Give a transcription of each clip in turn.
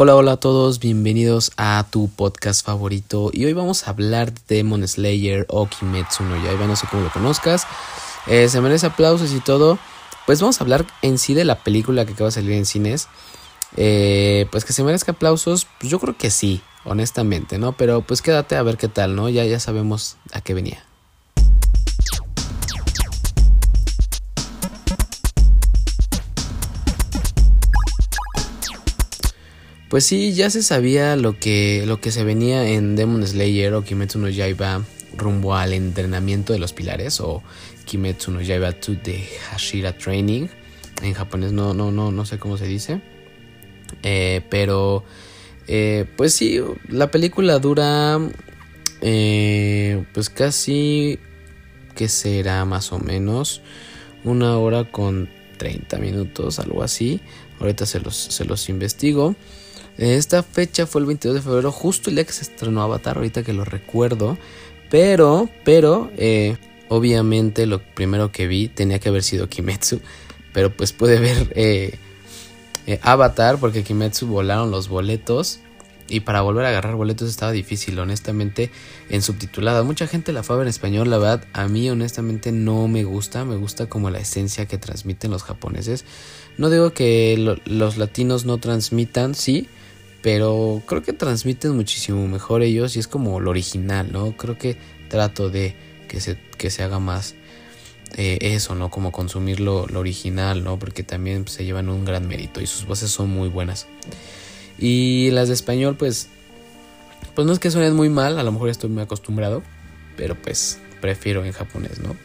Hola, hola a todos, bienvenidos a tu podcast favorito y hoy vamos a hablar de Demon Slayer o Kimetsu no Yaiba, no sé cómo lo conozcas, eh, se merece aplausos y todo, pues vamos a hablar en sí de la película que acaba de salir en cines, eh, pues que se merezca aplausos, pues yo creo que sí, honestamente, ¿no? Pero pues quédate a ver qué tal, ¿no? Ya, ya sabemos a qué venía. Pues sí, ya se sabía lo que, lo que se venía en Demon Slayer o Kimetsu no Yaiba rumbo al entrenamiento de los pilares o Kimetsu no Yaiba to the Hashira Training. En japonés no, no, no, no sé cómo se dice. Eh, pero, eh, pues sí, la película dura, eh, pues casi, que será más o menos? Una hora con 30 minutos, algo así. Ahorita se los, se los investigo. Esta fecha fue el 22 de febrero, justo el día que se estrenó Avatar, ahorita que lo recuerdo. Pero, pero, eh, obviamente lo primero que vi tenía que haber sido Kimetsu. Pero pues pude ver eh, eh, Avatar porque Kimetsu volaron los boletos. Y para volver a agarrar boletos estaba difícil, honestamente, en subtitulada. Mucha gente la fue en español, la verdad, a mí honestamente no me gusta, me gusta como la esencia que transmiten los japoneses. No digo que los latinos no transmitan, sí, pero creo que transmiten muchísimo mejor ellos y es como lo original, ¿no? Creo que trato de que se, que se haga más eh, eso, ¿no? Como consumir lo, original, ¿no? Porque también se llevan un gran mérito y sus voces son muy buenas. Y las de español, pues, pues no es que suenen muy mal, a lo mejor estoy muy acostumbrado, pero pues prefiero en japonés, ¿no?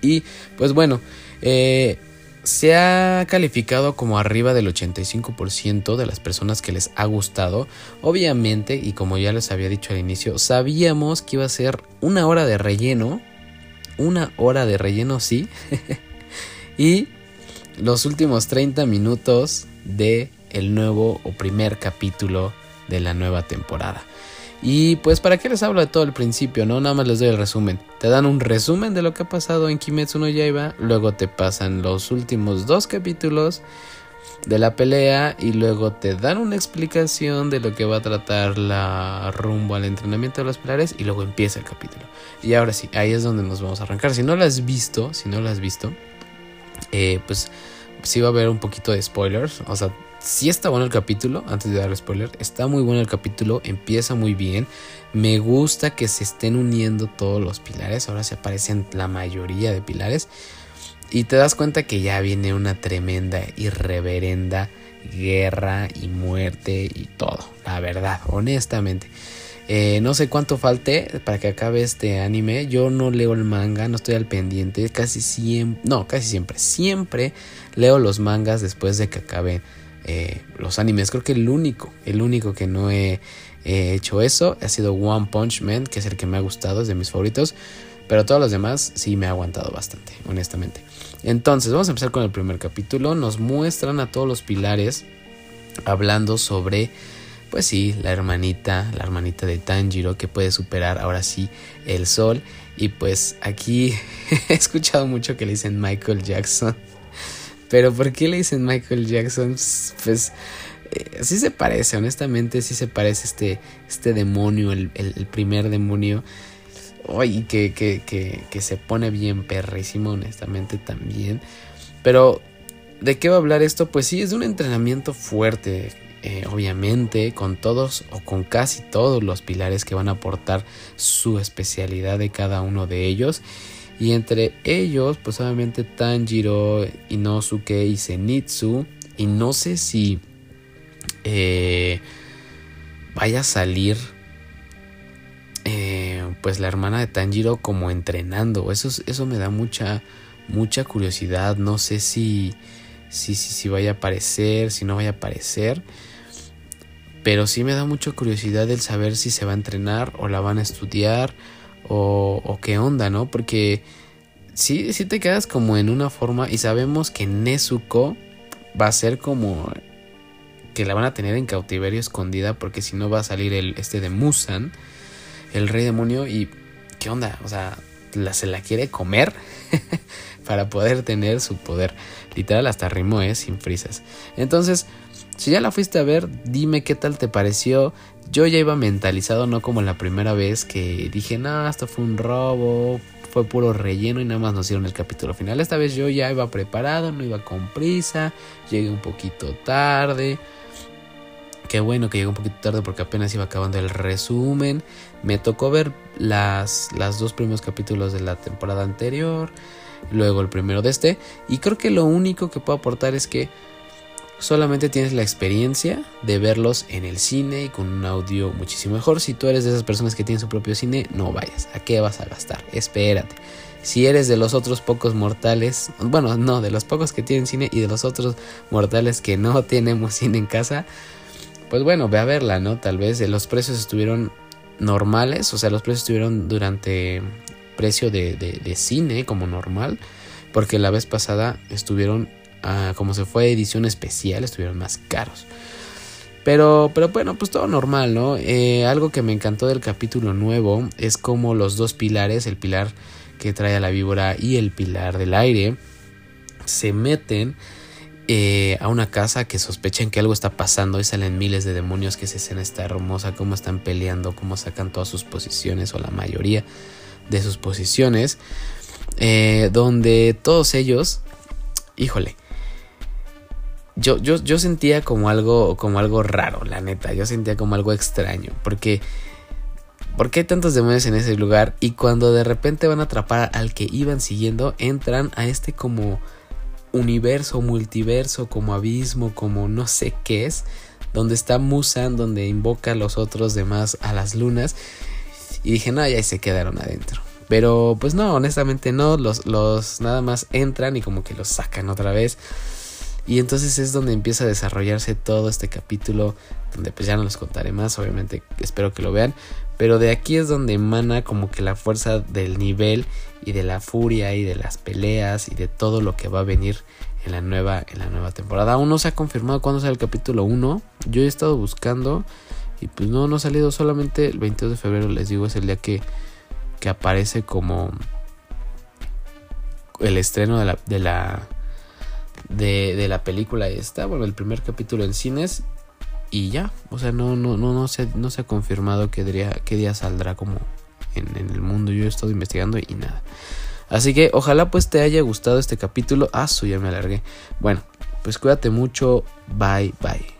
Y pues bueno, eh, se ha calificado como arriba del 85% de las personas que les ha gustado. Obviamente, y como ya les había dicho al inicio, sabíamos que iba a ser una hora de relleno. Una hora de relleno, sí. y los últimos 30 minutos de el nuevo o primer capítulo de la nueva temporada. Y pues para qué les hablo de todo el principio, ¿no? Nada más les doy el resumen. Te dan un resumen de lo que ha pasado en Kimetsu no Yaiba, luego te pasan los últimos dos capítulos de la pelea y luego te dan una explicación de lo que va a tratar la rumbo al entrenamiento de los pilares y luego empieza el capítulo. Y ahora sí, ahí es donde nos vamos a arrancar. Si no lo has visto, si no lo has visto, eh, pues sí va a haber un poquito de spoilers, o sea, si está bueno el capítulo, antes de dar spoiler, está muy bueno el capítulo, empieza muy bien. Me gusta que se estén uniendo todos los pilares, ahora se aparecen la mayoría de pilares. Y te das cuenta que ya viene una tremenda y reverenda guerra y muerte y todo, la verdad, honestamente. Eh, no sé cuánto falte para que acabe este anime. Yo no leo el manga, no estoy al pendiente. Casi siempre, no, casi siempre, siempre leo los mangas después de que acabe eh, los animes. Creo que el único, el único que no he, hecho eso ha sido One Punch Man, que es el que me ha gustado, es de mis favoritos. Pero todos los demás sí me ha aguantado bastante, honestamente. Entonces, vamos a empezar con el primer capítulo. Nos muestran a todos los pilares hablando sobre, pues sí, la hermanita, la hermanita de Tanjiro que puede superar ahora sí el sol. Y pues aquí he escuchado mucho que le dicen Michael Jackson. Pero ¿por qué le dicen Michael Jackson? Pues eh, sí se parece, honestamente sí se parece este, este demonio, el, primer demonio. Ay, que, que, que, que se pone bien perrísimo, honestamente también. Pero, ¿de qué va a hablar esto? Pues sí, es de un entrenamiento fuerte, eh, obviamente, con todos o con casi todos los pilares que van a aportar su especialidad de cada uno de ellos. Y entre ellos, pues obviamente Tanjiro, Inosuke y Zenitsu. Y no sé si eh, vaya a salir eh, pues la hermana de Tanjiro como entrenando. Eso, eso me da mucha, mucha curiosidad. No sé si, si, si, si vaya a aparecer, si no vaya a aparecer. Pero sí me da mucha curiosidad el saber si se va a entrenar o la van a estudiar o, qué onda, ¿no? Porque sí, sí te quedas como en una forma y sabemos que Nezuko va a ser como que la van a tener en cautiverio escondida porque si no va a salir el este de Musan, el rey demonio y qué onda, o sea, se la quiere comer para poder tener su poder. Literal hasta rimó, ¿eh? Sin frisas. Entonces, Si ya la fuiste a ver, dime qué tal te pareció. Yo ya iba mentalizado, no como la primera vez que dije, no, esto fue un robo, fue puro relleno y nada más nos dieron el capítulo final. Esta vez yo ya iba preparado, no iba con prisa, llegué un poquito tarde. Qué bueno que llegué un poquito tarde porque apenas iba acabando el resumen. Me tocó ver las, las dos primeros capítulos de la temporada anterior, luego el primero de este. Y creo que lo único que puedo aportar es que solamente tienes la experiencia de verlos en el cine y con un audio muchísimo mejor. Si tú eres de esas personas que tienen su propio cine, no vayas. ¿A qué vas a gastar? Espérate. Si eres de los otros pocos mortales, bueno, no, de los pocos que tienen cine y de los otros mortales que no tenemos cine en casa, pues bueno, ve a verla, ¿no? Tal vez eh, los precios estuvieron normales, o sea, los precios estuvieron durante precio de, de cine como normal, porque la vez pasada estuvieron como se fue edición especial, estuvieron más caros. Pero, pero bueno, pues todo normal, ¿no? Eh, algo que me encantó del capítulo nuevo es como los dos pilares, el pilar que trae a la víbora y el pilar del aire, se meten eh, a una casa que sospechan que algo está pasando y salen miles de demonios que esa escena está hermosa, cómo están peleando, cómo sacan todas sus posiciones o la mayoría de sus posiciones, eh, donde todos ellos, híjole, yo, yo, yo sentía como algo, como algo raro, la neta. Yo sentía como algo extraño. Porque. ¿Por qué hay tantos demonios en ese lugar? Y cuando de repente van a atrapar al que iban siguiendo, entran a este como universo, multiverso, como abismo, como no sé qué es. Donde está Musan, donde invoca a los otros demás a las lunas. Y dije, no, ya se quedaron adentro. Pero pues no, honestamente no. Los, los nada más entran y como que los sacan otra vez. Y entonces es donde empieza a desarrollarse todo este capítulo, donde pues ya no les contaré más, obviamente espero que lo vean, pero de aquí es donde emana como que la fuerza del nivel y de la furia y de las peleas y de todo lo que va a venir en la nueva, en la nueva temporada. Aún no se ha confirmado cuándo sale el capítulo 1, yo he estado buscando y pues no, no ha salido solamente el 22 de febrero, les digo, es el día que, que aparece como el estreno de la... De la de, de la película esta, bueno, el primer capítulo en cines y ya, o sea, no, no, no, no, se, no se ha confirmado qué día, qué día saldrá como en, en, el mundo. Yo he estado investigando y nada. Así que ojalá pues te haya gustado este capítulo. Ah, su ya me alargué. Bueno, pues cuídate mucho. Bye, bye.